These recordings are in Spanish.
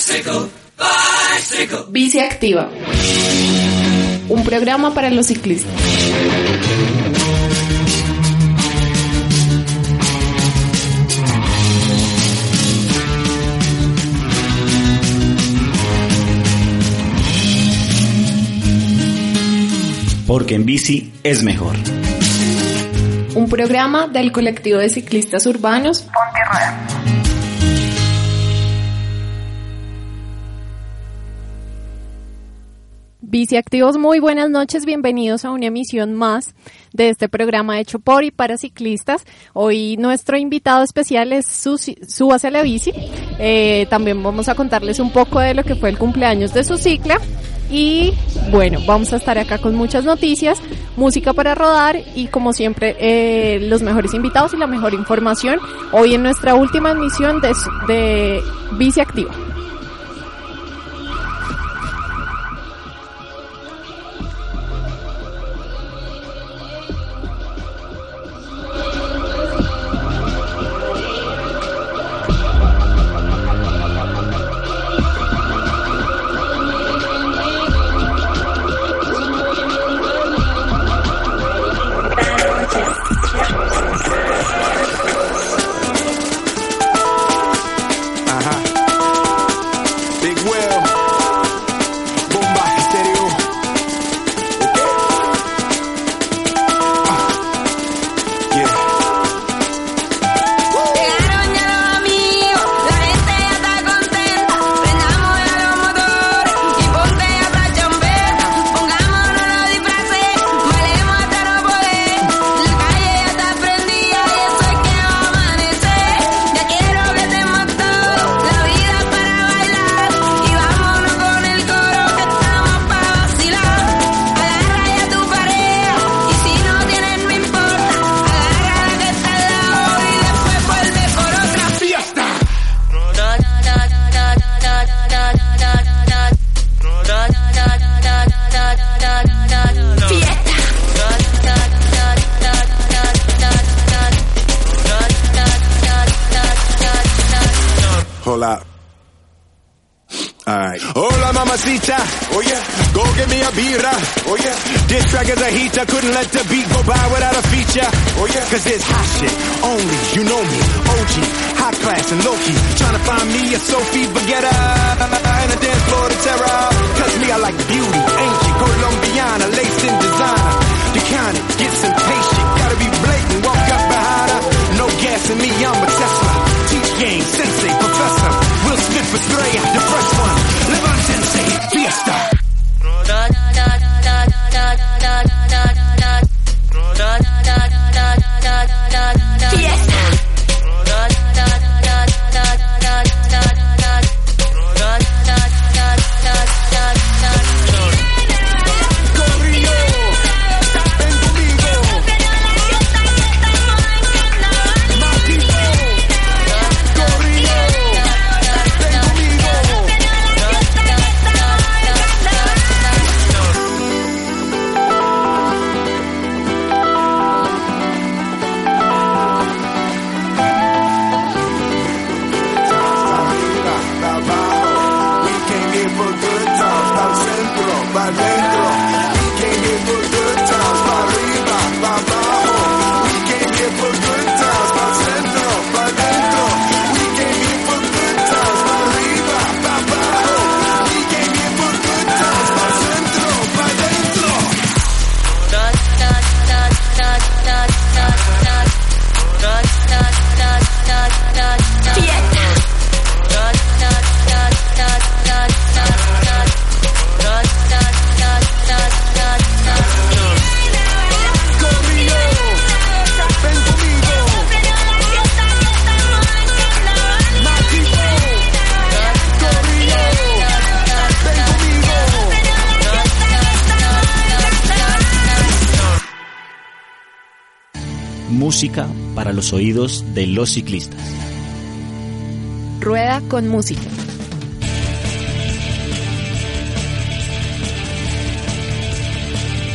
Bicycle, bicycle. Bici Activa. Un programa para los ciclistas. Porque en bici es mejor. Un programa del colectivo de ciclistas urbanos Ponte Biciactivos, muy buenas noches, bienvenidos a una emisión más de este programa hecho por y para ciclistas. Hoy nuestro invitado especial es Su hacia la Bici. Eh, también vamos a contarles un poco de lo que fue el cumpleaños de su cicla. Y bueno, vamos a estar acá con muchas noticias, música para rodar y como siempre eh, los mejores invitados y la mejor información hoy en nuestra última emisión de, de Bici. couldn't let the beat go by without a feature. Oh yeah. Cause it's hot shit, only, you know me, OG, high class and low-key. Trying to find me a Sophie Baguetta and a dance floor to terror. Cause me, I like beauty, ancient, Colombiana, lace in designer. You kind of get some patient, gotta be blatant, walk up behind her. No gas in me, I'm a Tesla. Teach game, sensei, professor. Will Smith, Stray, the fresh one. Levante, fiesta. Da, da, da, da, da, da, da, da. Not. Música para los oídos de los ciclistas. Rueda con música.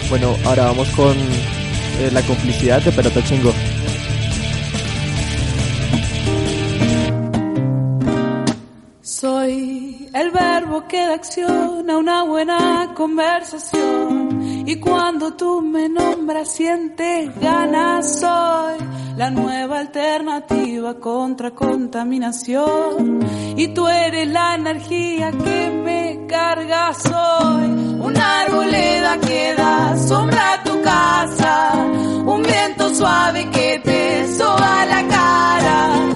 Bueno, ahora vamos con eh, la complicidad de Pelota Chingo. Soy el verbo que da acción a una buena conversación. Y cuando tú me nombras, sientes ganas. Soy la nueva alternativa contra contaminación. Y tú eres la energía que me carga. Soy una arboleda que da sombra a tu casa. Un viento suave que te soba la cara.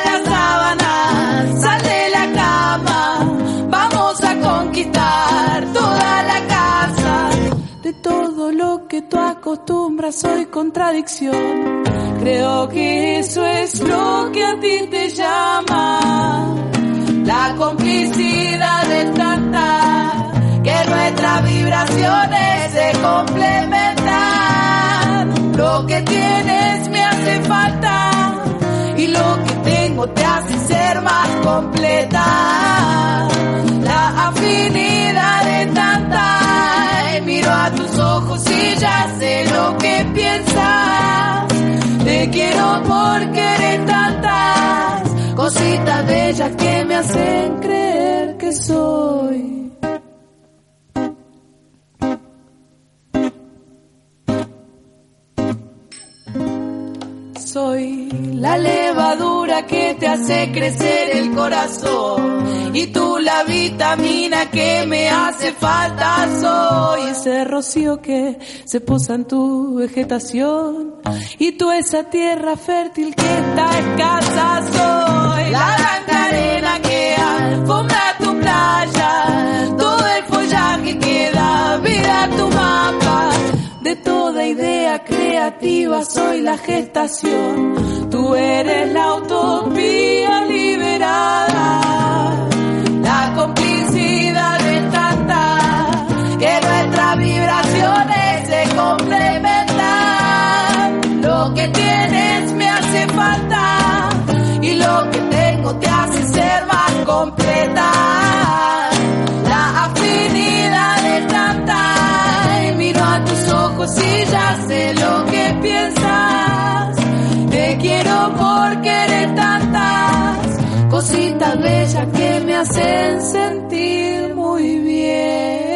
que tú acostumbras soy contradicción. Creo que eso es lo que a ti te llama. La complicidad de tanta que nuestras vibraciones se complementan. Lo que tienes me hace falta y lo que tengo te hace ser más completa. La afinidad de tanta, miro a tus ojos y ya sé lo que piensas. Te quiero porque eres tantas cositas bellas que me hacen creer que soy. Soy la levadura que te hace crecer el corazón y tú la vitamina que me hace falta. Soy ese rocío que se posa en tu vegetación y tú esa tierra fértil que está escasa. Soy la blanca que alfombra creativa soy la gestación. Tú eres la utopía liberada. La complicidad de tanta que nuestras vibraciones se complementan. Lo que tienes me hace falta y lo que tengo te hace ser más completa. Y ya sé lo que piensas. Te quiero porque eres tantas cositas bellas que me hacen sentir muy bien.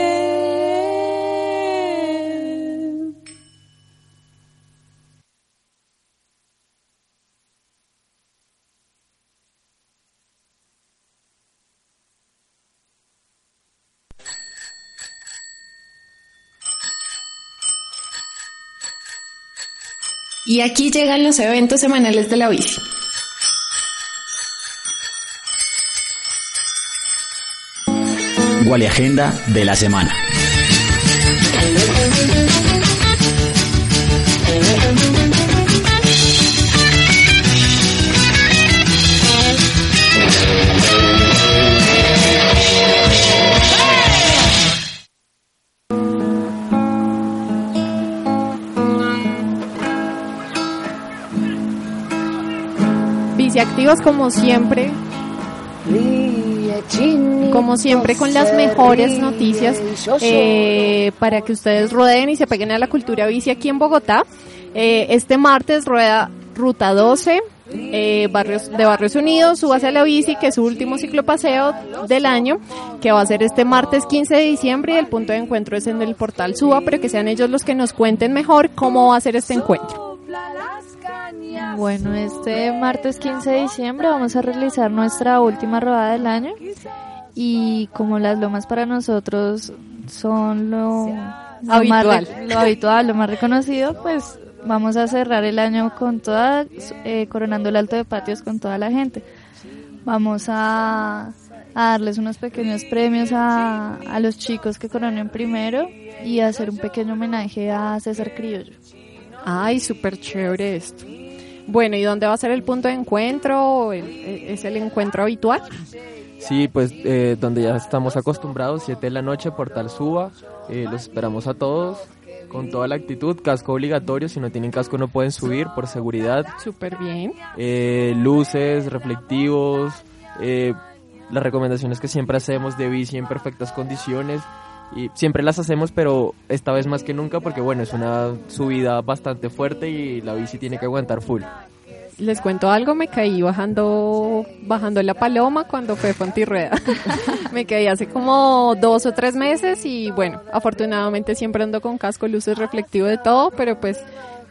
Y aquí llegan los eventos semanales de la bici. Wally Agenda de la semana. Biciactivos como siempre, como siempre con las mejores noticias eh, para que ustedes rueden y se peguen a la cultura bici aquí en Bogotá. Eh, este martes rueda Ruta 12 eh, barrios, de Barrios Unidos, súbase a la bici, que es su último ciclopaseo del año, que va a ser este martes 15 de diciembre y el punto de encuentro es en el portal Suba, pero que sean ellos los que nos cuenten mejor cómo va a ser este encuentro. Bueno, este martes 15 de diciembre vamos a realizar nuestra última rodada del año y como las lomas para nosotros son lo, lo Habitual. más lo habitual, lo más reconocido, pues vamos a cerrar el año con toda, eh, coronando el alto de patios con toda la gente. Vamos a, a darles unos pequeños premios a, a los chicos que coronen primero y hacer un pequeño homenaje a César Criollo. Ay, súper chévere esto. Bueno, ¿y dónde va a ser el punto de encuentro? ¿El- ¿Es el encuentro habitual? Sí, pues eh, donde ya estamos acostumbrados, 7 de la noche, Portal Suba. Eh, los esperamos a todos con toda la actitud. Casco obligatorio, si no tienen casco no pueden subir por seguridad. Súper bien. Eh, luces, reflectivos, eh, las recomendaciones que siempre hacemos de bici en perfectas condiciones. Y siempre las hacemos, pero esta vez más que nunca porque bueno, es una subida bastante fuerte y la bici tiene que aguantar full. Les cuento algo, me caí bajando, bajando la paloma cuando fue Fontirrueda. me caí hace como dos o tres meses y bueno, afortunadamente siempre ando con casco, luces, reflectivo de todo, pero pues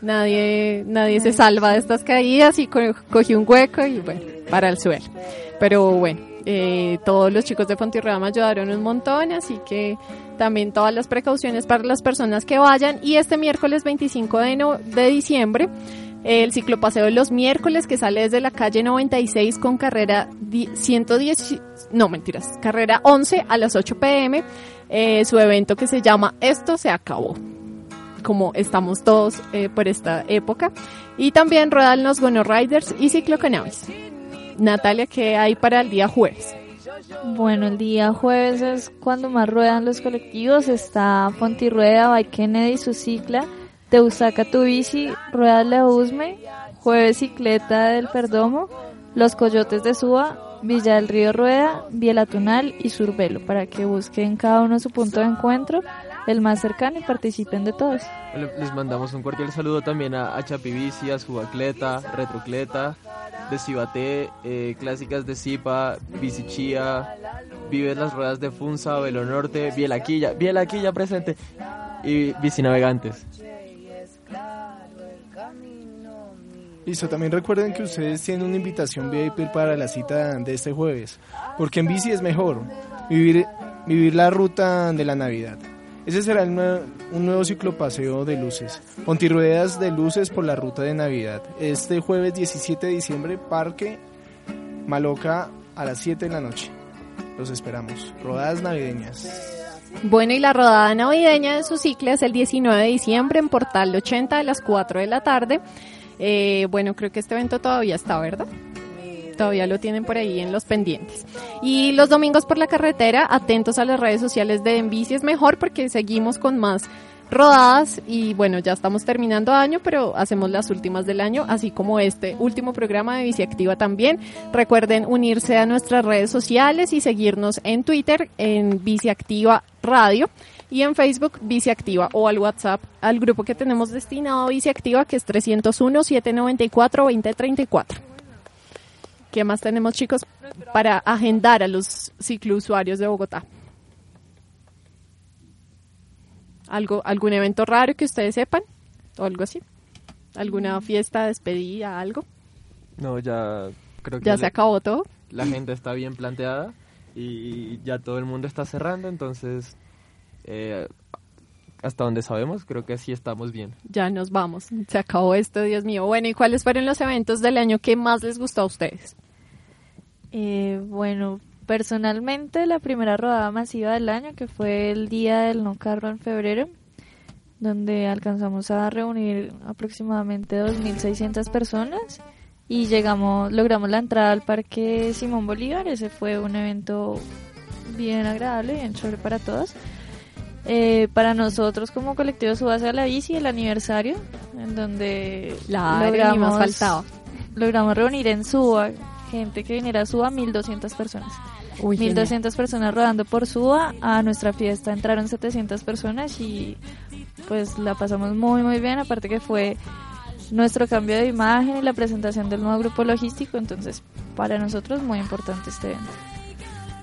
nadie, nadie se salva de estas caídas y co- cogí un hueco y bueno, para el suelo. Pero bueno, eh, todos los chicos de Fontirrueda me ayudaron un montón, así que también todas las precauciones para las personas que vayan. Y este miércoles 25 de, no- de diciembre, el ciclopaseo de los miércoles que sale desde la calle 96 con carrera di- 110, no mentiras, carrera 11 a las 8 pm, eh, su evento que se llama Esto se acabó como estamos todos eh, por esta época. Y también ruedan los Gono Riders y Ciclo Cannabis. Natalia, ¿qué hay para el día jueves? Bueno, el día jueves es cuando más ruedan los colectivos. Está Fontirrueda, By Kennedy, su cicla, Teusaca tu bici, Rueda La Jueves Cicleta del Perdomo, Los Coyotes de Suba, Villa del Río Rueda, Biela Tunal y Surbelo, para que busquen cada uno su punto de encuentro, el más cercano y participen de todos. Le- Les mandamos un cordial saludo también a, a Chapibici, a Subacleta, Retrocleta, de Cibaté, eh, Clásicas de Zipa, Bicichía, Vives las Ruedas de Funza, Velo Norte, Bielaquilla, Bielaquilla presente y Bicinavegantes. Listo, también recuerden que ustedes tienen una invitación VIP para la cita de este jueves, porque en bici es mejor vivir, vivir la ruta de la Navidad. Ese será el nue- un nuevo ciclopaseo de luces, Pontirruedas de luces por la ruta de Navidad. Este jueves 17 de diciembre, Parque Maloca a las 7 de la noche. Los esperamos. Rodadas navideñas. Bueno, y la rodada navideña de su cicla es el 19 de diciembre en Portal 80 a las 4 de la tarde. Eh, bueno, creo que este evento todavía está, ¿verdad? Todavía lo tienen por ahí en los pendientes. Y los domingos por la carretera, atentos a las redes sociales de Enbici es mejor porque seguimos con más rodadas y bueno, ya estamos terminando año, pero hacemos las últimas del año, así como este último programa de Bici Activa también. Recuerden unirse a nuestras redes sociales y seguirnos en Twitter en Bici Activa Radio y en Facebook Bici Activa o al WhatsApp al grupo que tenemos destinado a Bici Activa que es 301 794 2034. ¿Qué más tenemos, chicos, para agendar a los ciclousuarios de Bogotá? ¿Algo, ¿Algún evento raro que ustedes sepan? ¿O algo así? ¿Alguna fiesta, despedida, algo? No, ya creo que ¿Ya se la- acabó todo? la agenda está bien planteada y ya todo el mundo está cerrando, entonces eh, hasta donde sabemos creo que sí estamos bien. Ya nos vamos. Se acabó esto, Dios mío. Bueno, ¿y cuáles fueron los eventos del año que más les gustó a ustedes? Eh, bueno, personalmente la primera rodada masiva del año, que fue el día del no carro en febrero, donde alcanzamos a reunir aproximadamente 2.600 personas y llegamos, logramos la entrada al Parque Simón Bolívar. Ese fue un evento bien agradable, bien chévere para todos. Eh, para nosotros como colectivo Subase a la Bici, el aniversario, en donde La más faltaba. logramos reunir en Suba gente que viniera a Suba, 1200 personas. Uy, 1200 personas rodando por Suba. A nuestra fiesta entraron 700 personas y pues la pasamos muy muy bien. Aparte que fue nuestro cambio de imagen y la presentación del nuevo grupo logístico. Entonces para nosotros muy importante este evento.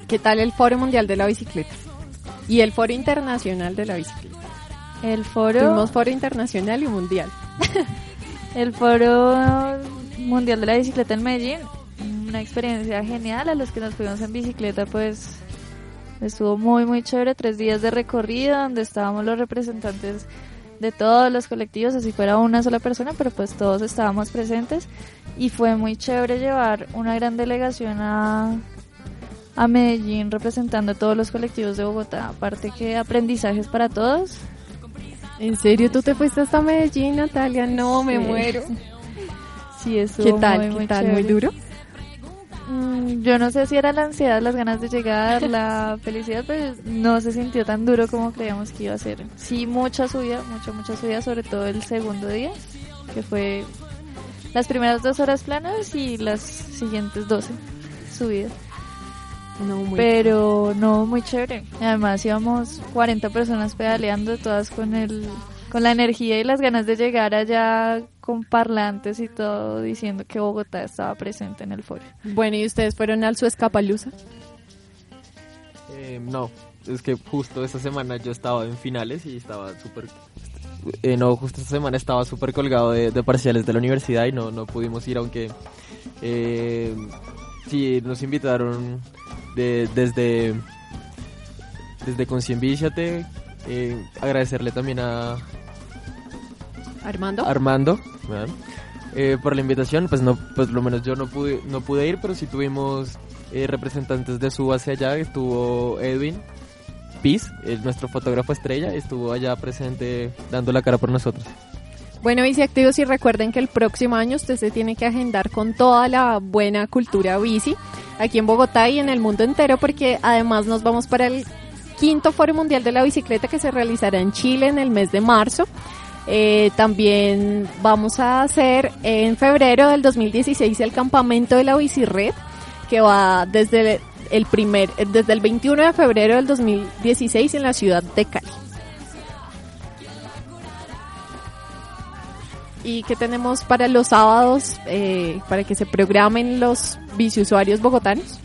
¿Qué tal el Foro Mundial de la Bicicleta? Y el Foro Internacional de la Bicicleta. El foro, Tuvimos Foro Internacional y Mundial. el foro mundial de la bicicleta en Medellín, una experiencia genial. A los que nos fuimos en bicicleta, pues estuvo muy muy chévere. Tres días de recorrido donde estábamos los representantes de todos los colectivos, así fuera una sola persona, pero pues todos estábamos presentes y fue muy chévere llevar una gran delegación a, a Medellín representando a todos los colectivos de Bogotá. Aparte que aprendizajes para todos. ¿En serio tú te fuiste hasta Medellín, Natalia? No, me muero. Sí, eso ¿Qué tal? ¿Qué tal? ¿Muy duro? Mm, Yo no sé si era la ansiedad, las ganas de llegar, la felicidad, pero no se sintió tan duro como creíamos que iba a ser. Sí, mucha subida, mucha, mucha subida, sobre todo el segundo día, que fue las primeras dos horas planas y las siguientes 12 subidas. No, muy Pero no, muy chévere. Además íbamos 40 personas pedaleando, todas con el con la energía y las ganas de llegar allá con parlantes y todo diciendo que Bogotá estaba presente en el foro. Bueno, ¿y ustedes fueron al su escapaluza? Eh, no, es que justo esta semana yo estaba en finales y estaba súper... eh, no, justo esta semana estaba súper colgado de, de parciales de la universidad y no, no pudimos ir, aunque eh, sí nos invitaron de- desde, desde Concienvíciate. Eh, agradecerle también a Armando. Armando. Eh, por la invitación. Pues no, pues lo menos yo no pude, no pude ir, pero sí tuvimos eh, representantes de su hacia allá. Estuvo Edwin Piz, el- nuestro fotógrafo estrella, estuvo allá presente dando la cara por nosotros. Bueno, bici activos y recuerden que el próximo año usted se tiene que agendar con toda la buena cultura bici aquí en Bogotá y en el mundo entero porque además nos vamos para el quinto Foro Mundial de la Bicicleta que se realizará en Chile en el mes de marzo. Eh, también vamos a hacer en febrero del 2016 el campamento de la Bicired que va desde el primer desde el 21 de febrero del 2016 en la ciudad de Cali. ¿Y qué tenemos para los sábados eh, para que se programen los biciusuarios bogotanos?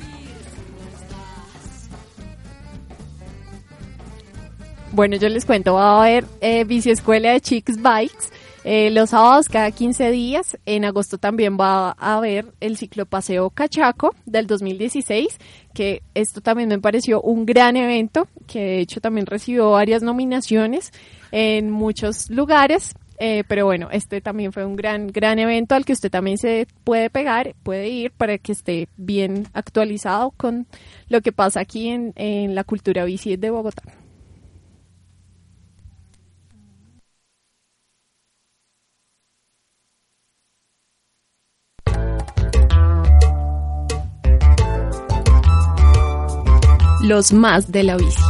Bueno, yo les cuento, va a haber eh, biciescuela de Chicks Bikes eh, los sábados cada 15 días. En agosto también va a haber el ciclopaseo Cachaco del 2016, que esto también me pareció un gran evento, que de hecho también recibió varias nominaciones en muchos lugares. Eh, pero bueno, este también fue un gran, gran evento al que usted también se puede pegar, puede ir para que esté bien actualizado con lo que pasa aquí en, en la cultura bici de Bogotá. Los más de la bici.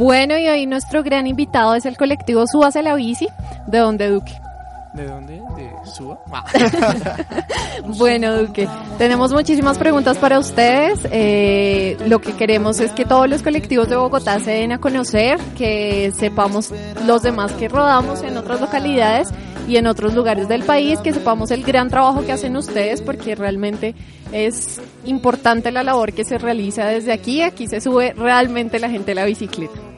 Bueno, y hoy nuestro gran invitado es el colectivo Súbase la Bici, de donde Duque. ¿De dónde? ¿De Suba? Bueno, Duque, tenemos muchísimas preguntas para ustedes. Eh, lo que queremos es que todos los colectivos de Bogotá se den a conocer, que sepamos los demás que rodamos en otras localidades y en otros lugares del país, que sepamos el gran trabajo que hacen ustedes, porque realmente es importante la labor que se realiza desde aquí. Aquí se sube realmente la gente a la bicicleta.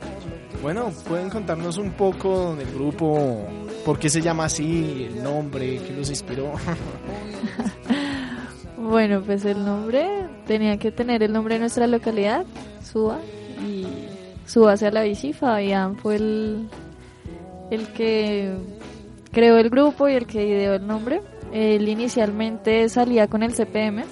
Bueno, pueden contarnos un poco del grupo, por qué se llama así, el nombre, qué los inspiró. Bueno, pues el nombre tenía que tener el nombre de nuestra localidad, Suba, y Suba hacia la bici. Fabián fue el, el que creó el grupo y el que ideó el nombre. Él inicialmente salía con el CPM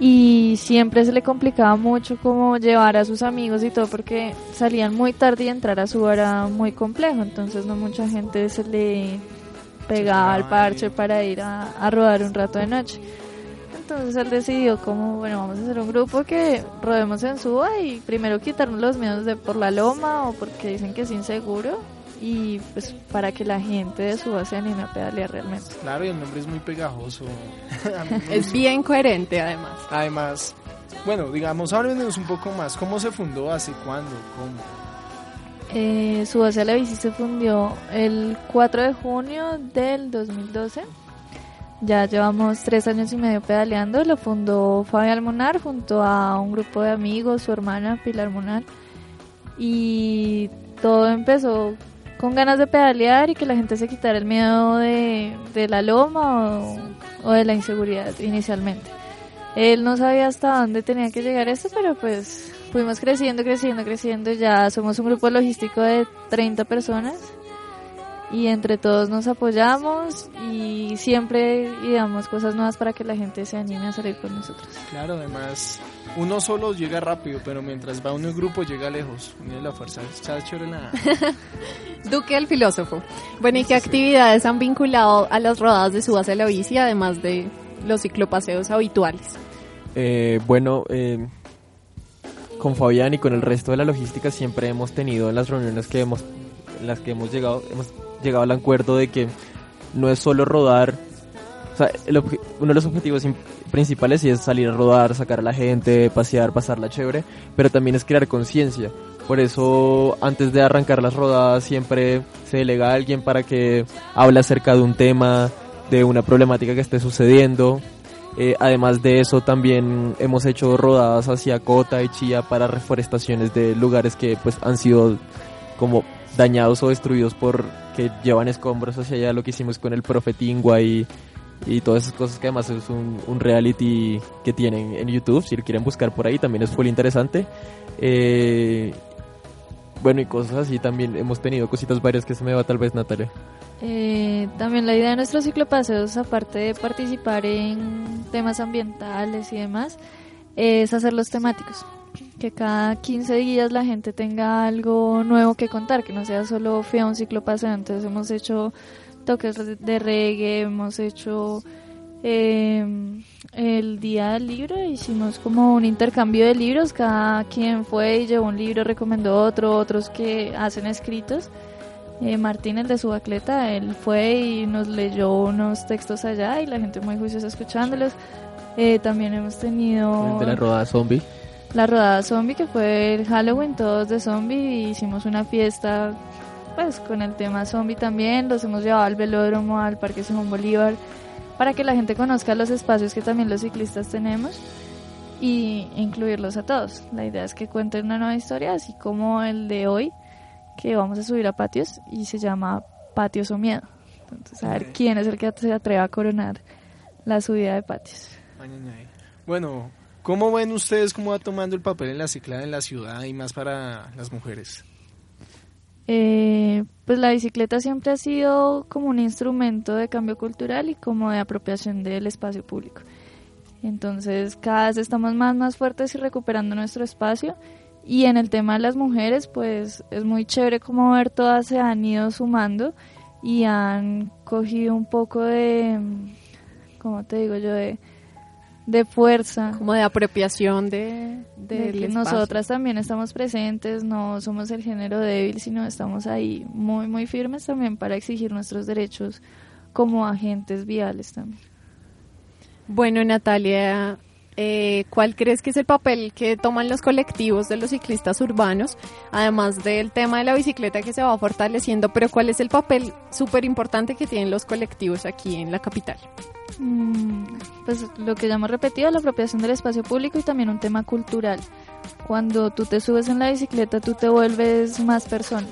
y siempre se le complicaba mucho como llevar a sus amigos y todo porque salían muy tarde y entrar a Suba era muy complejo, entonces no mucha gente se le pegaba al parche para ir a, a rodar un rato de noche. entonces él decidió como, bueno, vamos a hacer un grupo que rodemos en Suba y primero quitarnos los miedos de por la loma o porque dicen que es inseguro y pues para que la gente de Suba se anime a pedalear realmente. Claro, y el nombre es muy pegajoso. es bien coherente además. Además, bueno, digamos, háblenos un poco más. ¿Cómo se fundó? ¿Hace cuándo? ¿Cómo? Eh, Subase la Bici se fundió el 4 de junio del 2012. Ya llevamos tres años y medio pedaleando. Lo fundó Fabián Monar junto a un grupo de amigos, su hermana Pilar Monar. Y todo empezó con ganas de pedalear y que la gente se quitara el miedo de, la loma o, de la inseguridad inicialmente. Él no sabía hasta dónde tenía que llegar esto, pero pues fuimos creciendo, creciendo, creciendo. Ya somos un grupo logístico de 30 personas y entre todos nos apoyamos y siempre damos cosas nuevas para que la gente se anime a salir con nosotros. Claro, además uno solo llega rápido, pero mientras va uno en grupo llega lejos. Mira la fuerza, está chévere la... Duque el filósofo. Bueno, ¿y qué actividades han vinculado a las rodadas de Subas a la bici, además de los ciclopaseos habituales? Eh, bueno, eh, con Fabián y con el resto de la logística siempre hemos tenido en las reuniones que hemos, en las que hemos llegado, hemos llegado al acuerdo de que no es solo rodar, o sea, uno de los objetivos principales sí es salir a rodar, sacar a la gente, pasear, pasarla chévere, pero también es crear conciencia. Por eso, antes de arrancar las rodadas, siempre se delega a alguien para que hable acerca de un tema, de una problemática que esté sucediendo. Eh, además de eso, también hemos hecho rodadas hacia Cota y Chía para reforestaciones de lugares que pues han sido como dañados o destruidos por que llevan escombros hacia allá, lo que hicimos con el Profetingua y, y todas esas cosas que además es un, un, reality que tienen en YouTube, si lo quieren buscar por ahí también es muy interesante. Eh, bueno, y cosas así también hemos tenido cositas varias que se me va tal vez Natalia. Eh, también la idea de nuestros ciclopaseos, aparte de participar en temas ambientales y demás, es hacerlos temáticos que cada 15 días la gente tenga algo nuevo que contar, que no sea solo fui a un ciclo paseo. Entonces hemos hecho toques de reggae, hemos hecho eh, el día del libro, hicimos como un intercambio de libros, cada quien fue y llevó un libro, recomendó otro, otros que hacen escritos. Eh, Martín, el de su bacleta, él fue y nos leyó unos textos allá y la gente muy juiciosa escuchándolos. Eh, también hemos tenido... De la rodada zombie la rodada zombie que fue el Halloween todos de zombie hicimos una fiesta pues con el tema zombie también los hemos llevado al velódromo al Parque Simón Bolívar para que la gente conozca los espacios que también los ciclistas tenemos y incluirlos a todos. La idea es que cuenten una nueva historia así como el de hoy que vamos a subir a patios y se llama Patios o Miedo. Entonces a ver quién es el que se atreva a coronar la subida de patios. Bueno ¿Cómo ven ustedes cómo va tomando el papel en la ciclada en la ciudad y más para las mujeres? Eh, pues la bicicleta siempre ha sido como un instrumento de cambio cultural y como de apropiación del espacio público. Entonces cada vez estamos más, más fuertes y recuperando nuestro espacio. Y en el tema de las mujeres, pues es muy chévere como ver todas se han ido sumando y han cogido un poco de, ¿cómo te digo yo? De, de fuerza. Como de apropiación de, de, nosotras también estamos presentes, no somos el género débil, sino estamos ahí muy, muy firmes también para exigir nuestros derechos como agentes viales también. Bueno, Natalia, eh, ¿cuál crees que es el papel que toman los colectivos de los ciclistas urbanos? Además del tema de la bicicleta que se va fortaleciendo, pero ¿cuál es el papel súper importante que tienen los colectivos aquí en la capital? Mm, pues lo que ya hemos repetido, la apropiación del espacio público y también un tema cultural. Cuando tú te subes en la bicicleta, tú te vuelves más persona.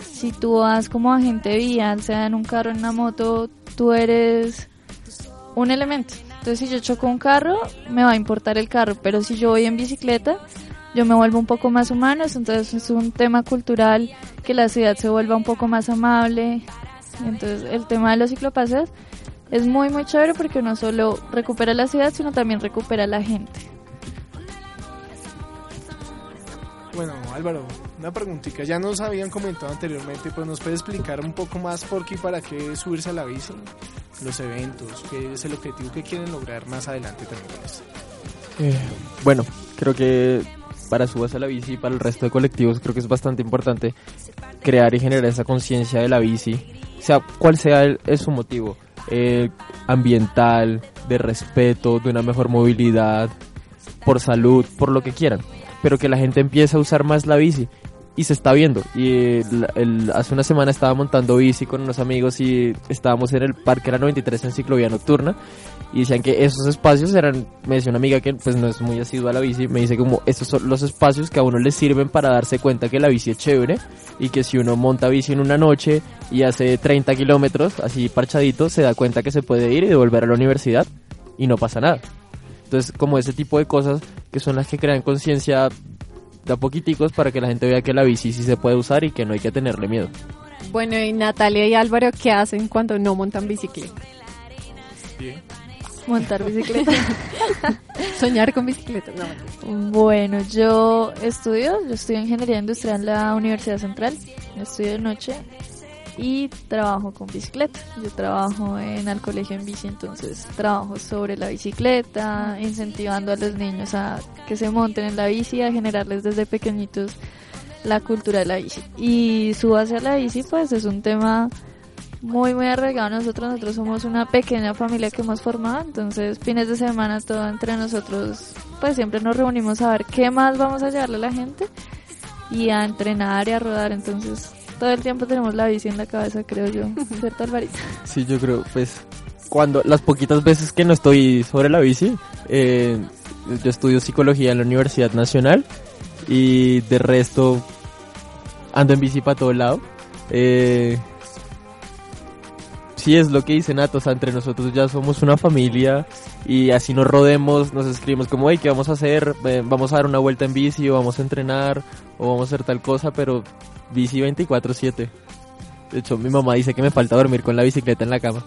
Si tú vas como agente vial, sea en un carro, en una moto, tú eres un elemento. Entonces, si yo choco un carro, me va a importar el carro, pero si yo voy en bicicleta, yo me vuelvo un poco más humano. Entonces, es un tema cultural que la ciudad se vuelva un poco más amable. Entonces, el tema de los ciclopaseos es muy muy chévere porque no solo recupera la ciudad, sino también recupera la gente. Bueno, Álvaro, una preguntita. Ya nos habían comentado anteriormente, pues nos puede explicar un poco más por qué y para qué subirse a la bici. Los eventos? ¿Qué es el objetivo que quieren lograr más adelante también? Eh, bueno, creo que para Subas a la Bici y para el resto de colectivos creo que es bastante importante crear y generar esa conciencia de la bici, sea cual sea el, su motivo, eh, ambiental, de respeto, de una mejor movilidad, por salud, por lo que quieran, pero que la gente empiece a usar más la bici y se está viendo. Y el, el- hace una semana estaba montando bici con unos amigos y estábamos en el Parque La 93 en ciclovía nocturna y decían que esos espacios eran, me decía una amiga que pues no es muy asidua a la bici, me dice como estos son los espacios que a uno le sirven para darse cuenta que la bici es chévere y que si uno monta bici en una noche y hace 30 kilómetros así parchadito, se da cuenta que se puede ir y devolver a la universidad y no pasa nada. Entonces, como ese tipo de cosas que son las que crean conciencia de a poquiticos para que la gente vea que la bici sí se puede usar y que no hay que tenerle miedo. Bueno, y Natalia y Álvaro, ¿qué hacen cuando no montan bicicleta? Montar bicicleta. Soñar con bicicleta. No. Bueno, yo estudio, yo estudio ingeniería industrial en la Universidad Central, estudio de noche y trabajo con bicicleta. Yo trabajo en el colegio en bici, entonces trabajo sobre la bicicleta, incentivando a los niños a que se monten en la bici, a generarles desde pequeñitos la cultura de la bici. Y su base a la bici, pues es un tema muy muy arraigado nosotros. Nosotros somos una pequeña familia que hemos formado, entonces fines de semana todo entre nosotros, pues siempre nos reunimos a ver qué más vamos a llevarle a la gente y a entrenar y a rodar. Entonces todo el tiempo tenemos la bici en la cabeza, creo yo, ¿cierto Alvarito? Sí, yo creo, pues, cuando las poquitas veces que no estoy sobre la bici, eh, yo estudio psicología en la Universidad Nacional y de resto ando en bici para todo lado. Eh, sí, es lo que dice Nato, o sea, entre nosotros ya somos una familia y así nos rodemos, nos escribimos como, hey, ¿qué vamos a hacer? Eh, vamos a dar una vuelta en bici o vamos a entrenar o vamos a hacer tal cosa, pero bici 24/7. De hecho, mi mamá dice que me falta dormir con la bicicleta en la cama.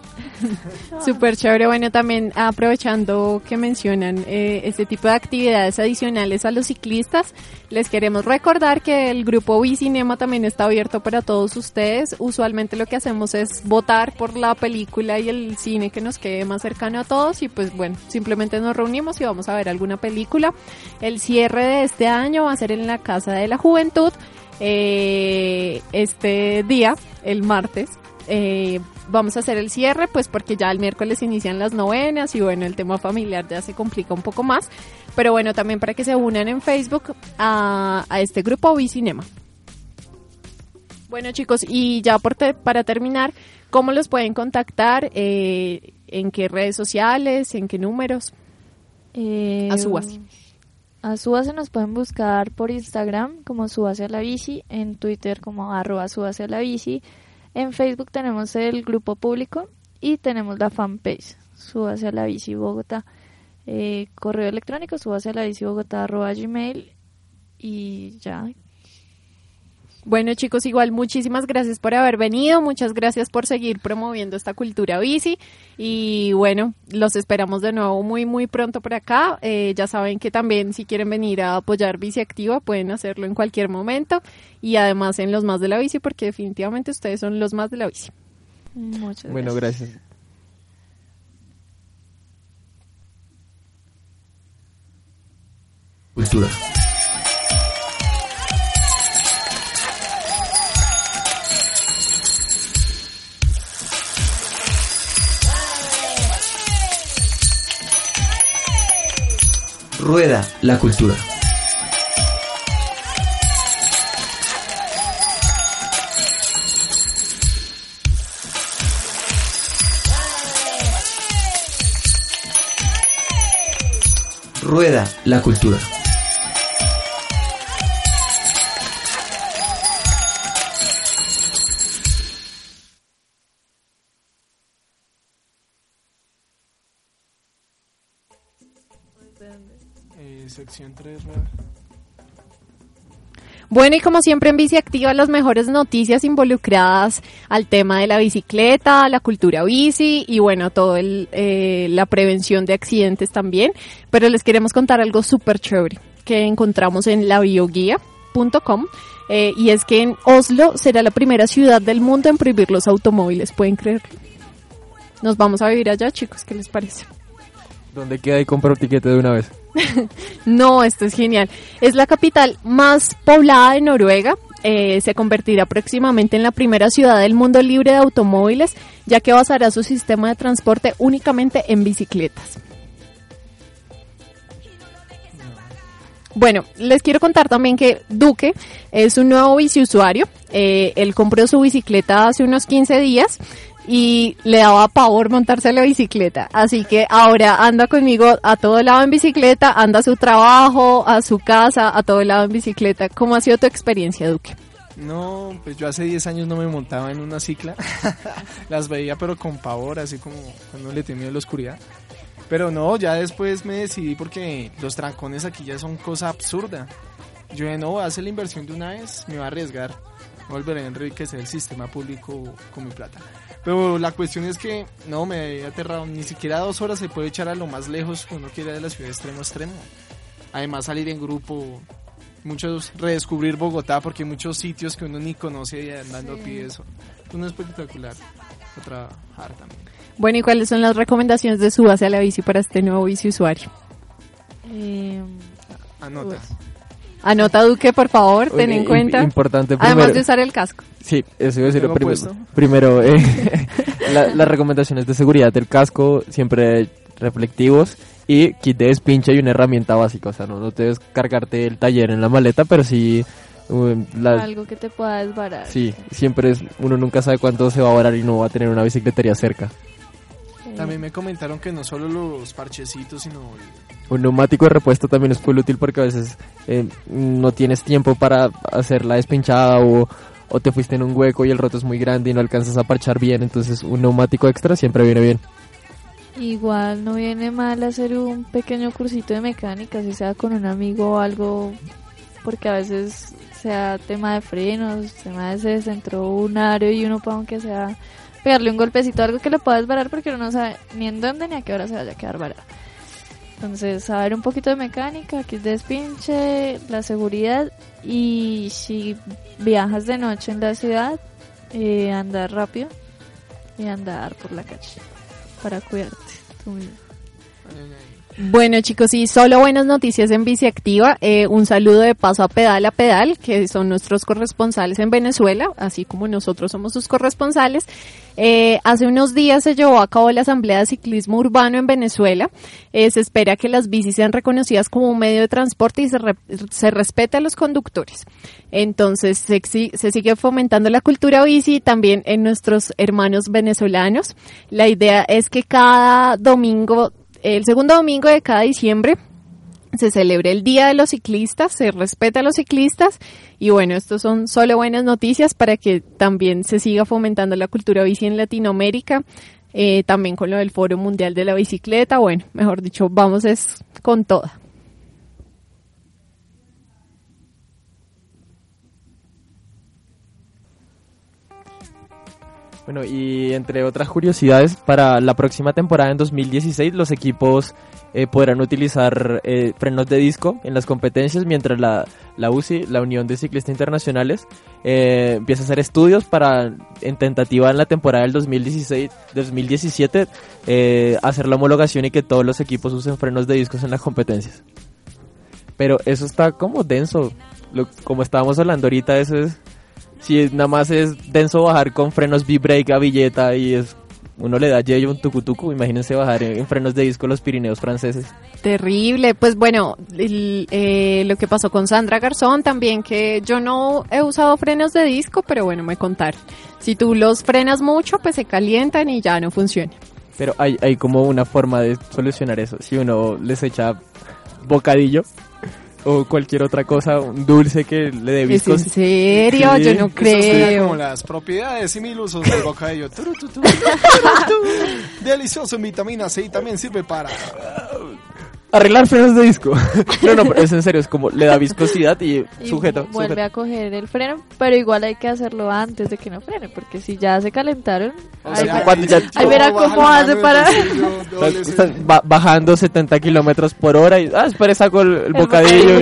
Súper chévere. Bueno, también aprovechando que mencionan eh, este tipo de actividades adicionales a los ciclistas, les queremos recordar que el grupo Bicinema también está abierto para todos ustedes. Usualmente lo que hacemos es votar por la película y el cine que nos quede más cercano a todos y pues bueno, simplemente nos reunimos y vamos a ver alguna película. El cierre de este año va a ser en la Casa de la Juventud. Eh, este día, el martes, eh, vamos a hacer el cierre, pues porque ya el miércoles inician las novenas y bueno, el tema familiar ya se complica un poco más. Pero bueno, también para que se unan en Facebook a, a este grupo Bicinema. Bueno chicos, y ya por te- para terminar, ¿cómo los pueden contactar? Eh, ¿En qué redes sociales? ¿En qué números? Eh, A su base. A su base nos pueden buscar por Instagram como Subase a la Bici, en Twitter como arroba Subase a la Bici, en Facebook tenemos el grupo público y tenemos la fanpage Subase a la Bici Bogotá. Eh, correo electrónico subase a la bici Bogotá arroba gmail y ya. Bueno chicos, igual muchísimas gracias por haber venido, muchas gracias por seguir promoviendo esta cultura bici y bueno, los esperamos de nuevo muy muy pronto por acá. Eh, ya saben que también si quieren venir a apoyar Bici Activa pueden hacerlo en cualquier momento y además en los más de la bici porque definitivamente ustedes son los más de la bici. Muchas Bueno, gracias. Cultura. Rueda la cultura. Rueda la cultura. Sección 3, Bueno, y como siempre en Bici Activa, las mejores noticias involucradas al tema de la bicicleta, la cultura bici y bueno, todo el, eh, la prevención de accidentes también. Pero les queremos contar algo súper chévere que encontramos en labioguía.com eh, y es que en Oslo será la primera ciudad del mundo en prohibir los automóviles, ¿pueden creerlo? nos vamos a vivir allá, chicos, ¿qué les parece? ¿Dónde queda y compra un tiquete de una vez? No, esto es genial. Es la capital más poblada de Noruega. Eh, se convertirá próximamente en la primera ciudad del mundo libre de automóviles, ya que basará su sistema de transporte únicamente en bicicletas. Bueno, les quiero contar también que Duque es un nuevo biciusuario. Eh, él compró su bicicleta hace unos 15 días y le daba pavor montarse la bicicleta. Así que ahora anda conmigo a todo lado en bicicleta, anda a su trabajo, a su casa, a todo lado en bicicleta. ¿Cómo ha sido tu experiencia, Duque? No, pues yo hace 10 años no me montaba en una cicla. Las veía pero con pavor, así como cuando le temía la oscuridad. Pero no, ya después me decidí porque los trancones aquí ya son cosa absurda. Yo dije, no, voy a hacer la inversión de una vez, me va a arriesgar. Volveré a enriquecer el sistema público con mi plata. Pero la cuestión es que no, me he aterrado. Ni siquiera dos horas se puede echar a lo más lejos que uno quiera de la ciudad extremo a extremo. Además, salir en grupo, muchos redescubrir Bogotá, porque hay muchos sitios que uno ni conoce y andando a pie eso. Uno espectacular. A trabajar también. Bueno, ¿y cuáles son las recomendaciones de su base a la bici para este nuevo bici usuario? Eh, Anota. Anota, Duque, por favor, ten en cuenta. Importante Además de usar el casco. Sí, eso iba a decir Tengo primero. puesto. Primero, eh, la- las recomendaciones de seguridad del casco, siempre reflectivos y kit de despinche y una herramienta básica. O sea, no, no te debes cargarte el taller en la maleta, pero sí. um, la- algo que te pueda desbarar. sí, siempre es. Uno nunca sabe cuánto se va a varar y no va a tener una bicicletería cerca. También me comentaron que no solo los parchecitos, sino Un neumático de repuesto también es muy útil porque a veces eh, no tienes tiempo para hacer la despinchada o, o te fuiste en un hueco y el roto es muy grande y no alcanzas a parchar bien. Entonces, un neumático extra siempre viene bien. Igual no viene mal hacer un pequeño cursito de mecánica, si sea con un amigo o algo, porque a veces sea tema de frenos, tema de se un aro y uno para aunque sea pegarle un golpecito, algo que le pueda desbarar porque uno no sabe ni en dónde ni a qué hora se vaya a quedar varado. Entonces, saber un poquito de mecánica, kit de despinche, la seguridad y si viajas de noche en la ciudad, eh, andar rápido y andar por la calle para cuidarte tú mismo. Bueno chicos, y solo buenas noticias en Bici Activa. Eh, un saludo de paso a Pedal a Pedal, que son nuestros corresponsales en Venezuela, así como nosotros somos sus corresponsales. Eh, hace unos días se llevó a cabo la Asamblea de Ciclismo Urbano en Venezuela. Eh, se espera que las bicis sean reconocidas como un medio de transporte y se, re- se respete a los conductores. Entonces se, se sigue fomentando la cultura bici también en nuestros hermanos venezolanos. La idea es que cada domingo el segundo domingo de cada diciembre se celebra el Día de los Ciclistas, se respeta a los ciclistas y bueno, estos son solo buenas noticias para que también se siga fomentando la cultura bici en Latinoamérica, eh, también con lo del Foro Mundial de la Bicicleta, bueno, mejor dicho, vamos es con toda. Bueno, y entre otras curiosidades, para la próxima temporada en 2016 los equipos eh, podrán utilizar eh, frenos de disco en las competencias, mientras la, la UCI, la Unión de Ciclistas Internacionales, eh, empieza a hacer estudios para, en tentativa en la temporada del 2016-2017, eh, hacer la homologación y que todos los equipos usen frenos de discos en las competencias. Pero eso está como denso, lo- como estábamos hablando ahorita, eso es si es- nada más es denso bajar con frenos V-brake a billeta y es uno le da yello un tucutucu, imagínense bajar en, en frenos de disco los Pirineos franceses. Terrible, pues bueno, el- eh, lo que pasó con Sandra Garzón también, que yo no he usado frenos de disco, pero bueno, me contaron. Si tú los frenas mucho, pues se calientan y ya no funciona. Pero hay, hay como una forma de solucionar eso. Si uno les echa bocadillo o cualquier otra cosa, un dulce que le dé ¿Es en serio? Sí. Yo no creo. como las propiedades y mil usos del bocadillo. Delicioso en vitamina C y también sirve para... Arreglar frenos de disco. no, no, pero es en serio, es como le da viscosidad y, Y sujeto. vuelve a coger el freno, pero igual hay que hacerlo antes de que no frene, porque si ya se calentaron, O ahí sea, va- cuando ya- Ahí verá cómo hace para- bajando 70 kilómetros por hora y ah, espera, saco el, el el bocadillo.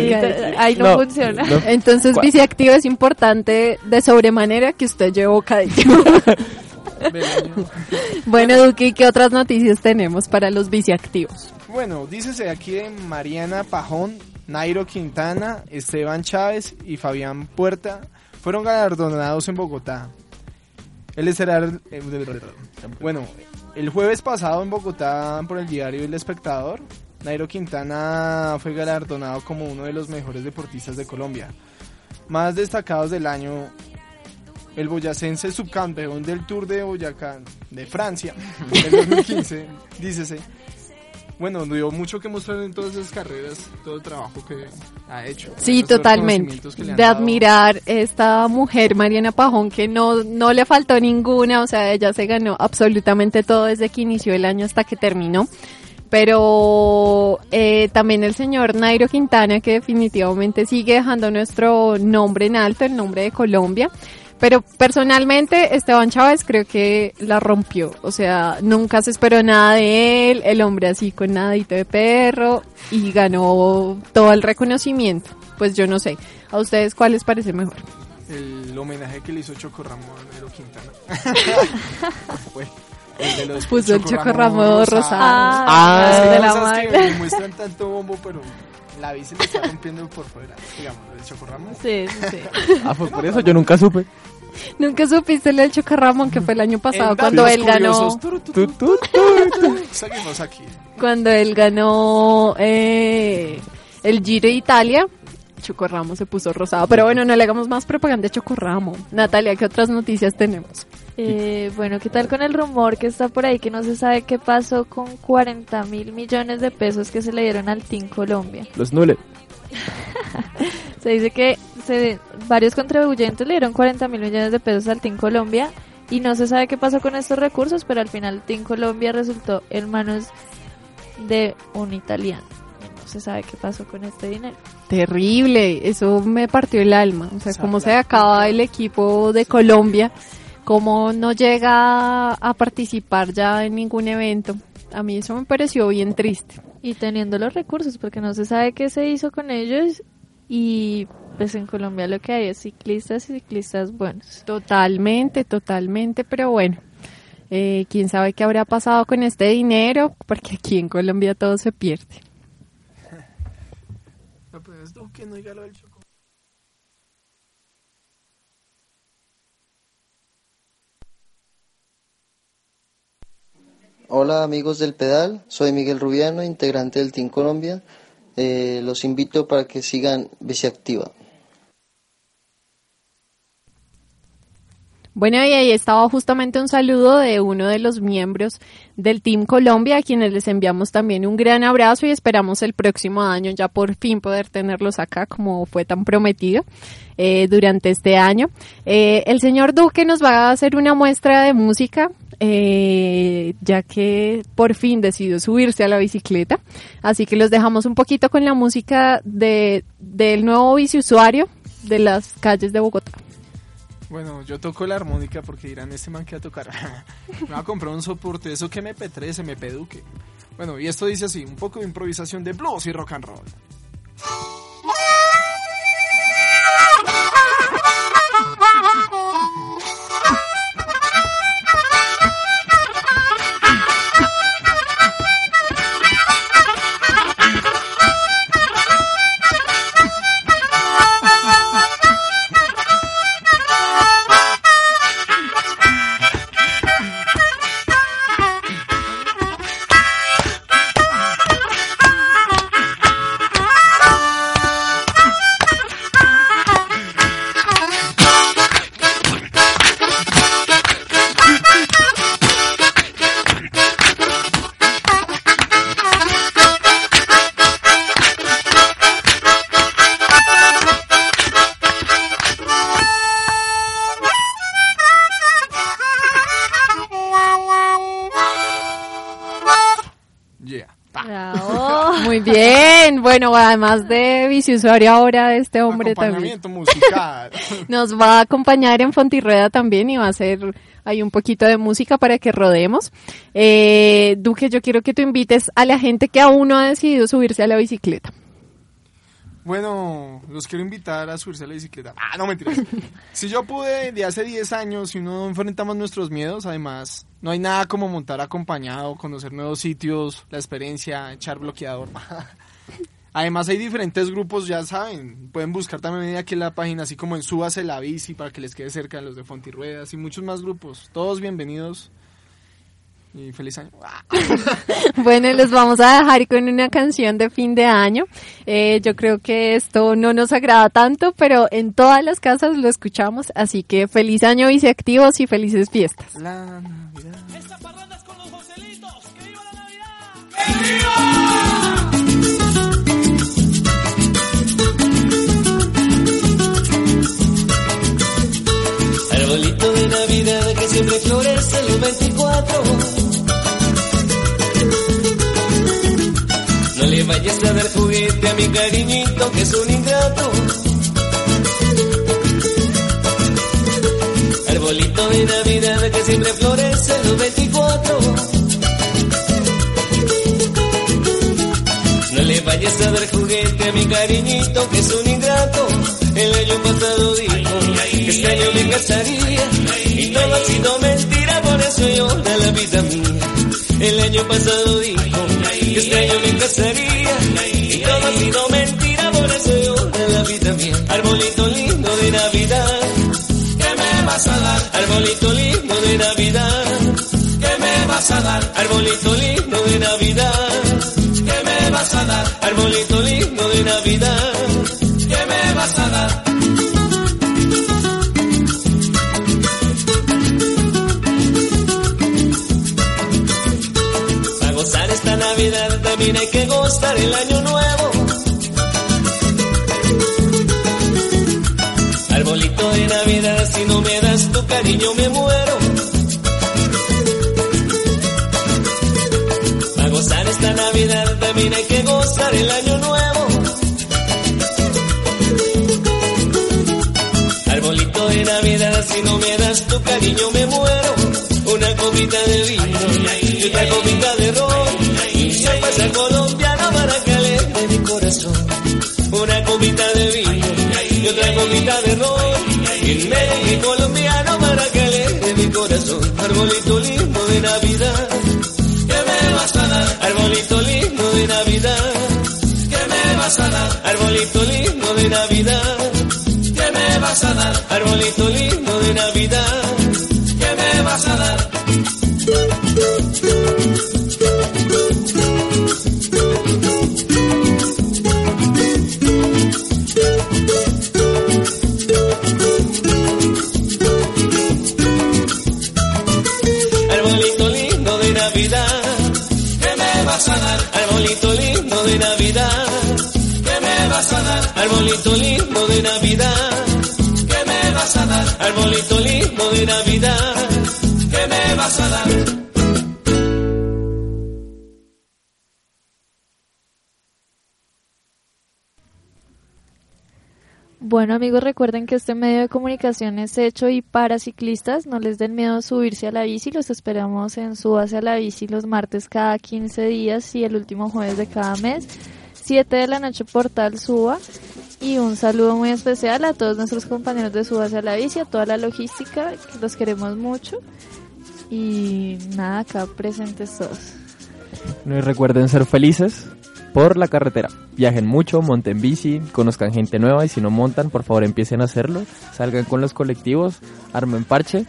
ahí no, funciona. no. Entonces, bici activa es importante de sobremanera que usted lleve bocadillo. Bueno, Duque, ¿y qué otras noticias tenemos para los biciactivos? Bueno, dícese aquí de Mariana Pajón, Nairo Quintana, Esteban Chávez y Fabián Puerta fueron galardonados en Bogotá. El eh, bueno, el jueves pasado en Bogotá por el diario El Espectador, Nairo Quintana fue galardonado como uno de los mejores deportistas de Colombia. Más destacados del año, el boyacense subcampeón del Tour de Boyacá de Francia del 2015, dícese. Bueno, dio mucho que mostrar en todas esas carreras, todo el trabajo que ha hecho. Sí, totalmente. De admirar esta mujer, Mariana Pajón, que no, no le faltó ninguna, o sea, ella se ganó absolutamente todo desde que inició el año hasta que terminó. Pero eh, también el señor Nairo Quintana, que definitivamente sigue dejando nuestro nombre en alto, el nombre de Colombia. Pero personalmente Esteban Chávez creo que la rompió. O sea, nunca se esperó nada de él. El hombre así con nadito de perro y ganó todo el reconocimiento. Pues yo no sé. ¿A ustedes cuál les parece mejor? El homenaje que le hizo Choco Ramo a Quintana. Fue el de los Puso el Choco Ramo rosado. Ah, Es que de la que muestran tanto bombo, pero la bici le está rompiendo por fuera. Digamos, el Choco Ramo. Sí, sí, sí. Ah, fue por eso yo nunca supe. Nunca supiste lo del Chocarramón que fue el año pasado cuando él ganó. Seguimos aquí. Cuando él ganó eh, el Giro de Italia. Chocorramo se puso rosado. Pero bueno, no le hagamos más propaganda de Chocorramo. Natalia, ¿qué otras noticias tenemos? Eh, bueno, ¿qué tal con el rumor que está por ahí que no se sabe qué pasó con 40 mil millones de pesos que se le dieron al Team Colombia? Los nules. Se dice que se, varios contribuyentes le dieron 40 mil millones de pesos al Team Colombia y no se sabe qué pasó con estos recursos, pero al final Team Colombia resultó en manos de un italiano. No se sabe qué pasó con este dinero. Terrible, eso me partió el alma. O sea, cómo se acaba el equipo de Colombia, cómo no llega a participar ya en ningún evento. A mí eso me pareció bien triste. Y teniendo los recursos, porque no se sabe qué se hizo con ellos y pues en Colombia lo que hay es ciclistas y ciclistas buenos. Totalmente, totalmente, pero bueno, eh, quién sabe qué habrá pasado con este dinero, porque aquí en Colombia todo se pierde. Hola amigos del pedal, soy Miguel Rubiano, integrante del Team Colombia. Eh, los invito para que sigan Biciactiva. Bueno, y ahí estaba justamente un saludo de uno de los miembros del Team Colombia, a quienes les enviamos también un gran abrazo y esperamos el próximo año ya por fin poder tenerlos acá como fue tan prometido eh, durante este año. Eh, el señor Duque nos va a hacer una muestra de música, eh, ya que por fin decidió subirse a la bicicleta. Así que los dejamos un poquito con la música de, del nuevo biciusuario de las calles de Bogotá. Bueno, yo toco la armónica porque dirán, este man que va a tocar. me va a comprar un soporte, eso que MP3, MP Duque. Bueno, y esto dice así, un poco de improvisación de blues y rock and roll. Además de biciusuario ahora este hombre también Acompañamiento musical. nos va a acompañar en Fontirrueda también y va a hacer ahí un poquito de música para que rodemos. Eh, Duque, yo quiero que tú invites a la gente que aún no ha decidido subirse a la bicicleta. Bueno, los quiero invitar a subirse a la bicicleta. Ah, no mentiras. si yo pude de hace 10 años y no enfrentamos nuestros miedos, además, no hay nada como montar acompañado, conocer nuevos sitios, la experiencia, echar bloqueador. Además hay diferentes grupos, ya saben, pueden buscar también aquí en la página, así como en Súbase la Bici para que les quede cerca de los de Fontirruedas y muchos más grupos. Todos bienvenidos y feliz año. bueno, les vamos a dejar con una canción de fin de año. Eh, yo creo que esto no nos agrada tanto, pero en todas las casas lo escuchamos, así que feliz año viceactivos y felices fiestas. La Navidad. Arbolito juguete a mi cariñito que es un ingrato. El año pasado dijo que este año me casaría y todo ha sido mentira, por eso llora la vida mía. El año pasado dijo que este año me casaría y todo ha sido mentira, por eso llora la vida mía. Arbolito lindo de Navidad, ¿qué me vas a dar? Arbolito lindo de Navidad, ¿qué me vas a dar? Arbolito lindo de Navidad, ¿qué me vas a dar? Arbolito lindo de Navidad, ¿qué me vas a dar? Para gozar esta Navidad también hay que gozar el año nuevo. Arbolito de Navidad, si no me das tu cariño me muero. Esta Navidad también hay que gozar el año nuevo. Arbolito de Navidad, si no me das tu cariño me muero. Una copita de vino y otra copita de ron. Y cerveza colombiana para que alegre mi corazón. Una copita de vino y otra copita de ron. Y en medio colombiano para que alegre mi corazón. Arbolito lindo de Navidad, Arbolito lindo de Navidad, ¿qué me vas a dar? Arbolito lindo de Navidad, ¿qué me vas a dar? Arbolito lindo de Navidad, ¿qué me vas a dar? Vas a dar? Arbolito lindo de Navidad, ¿qué me vas a dar? Arbolito lindo de Navidad, ¿qué me vas a dar? Arbolito lindo de Navidad, ¿qué me vas a dar? Bueno amigos, recuerden que este medio de comunicación es hecho y para ciclistas. No les den miedo subirse a la bici. Los esperamos en Súbase a la bici los martes cada 15 días y el último jueves de cada mes. 7 de la noche Portal Suba. Y un saludo muy especial a todos nuestros compañeros de Súbase a la bici, a toda la logística, que los queremos mucho. Y nada, acá presentes todos. No, y recuerden ser felices por la carretera. Viajen mucho, monten bici, conozcan gente nueva y si no montan, por favor empiecen a hacerlo. Salgan con los colectivos, armen parche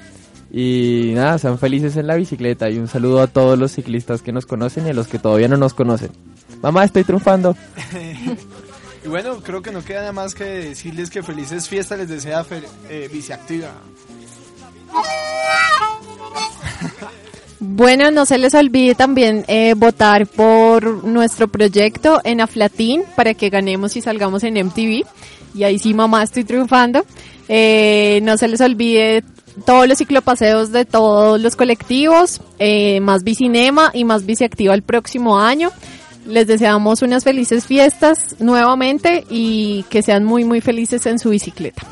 y nada, sean felices en la bicicleta. Y un saludo a todos los ciclistas que nos conocen y a los que todavía no nos conocen. Mamá, estoy triunfando. Y bueno, creo que no queda nada más que decirles que felices fiestas les desea Fer- eh, Biciactiva. Bueno, no se les olvide también eh, votar por nuestro proyecto en Aflatín para que ganemos y salgamos en MTV. Y ahí sí, mamá, estoy triunfando. Eh, no se les olvide todos los ciclopaseos de todos los colectivos, eh, más Bicinema y más Biciactiva el próximo año. Les deseamos unas felices fiestas nuevamente y que sean muy, muy felices en su bicicleta.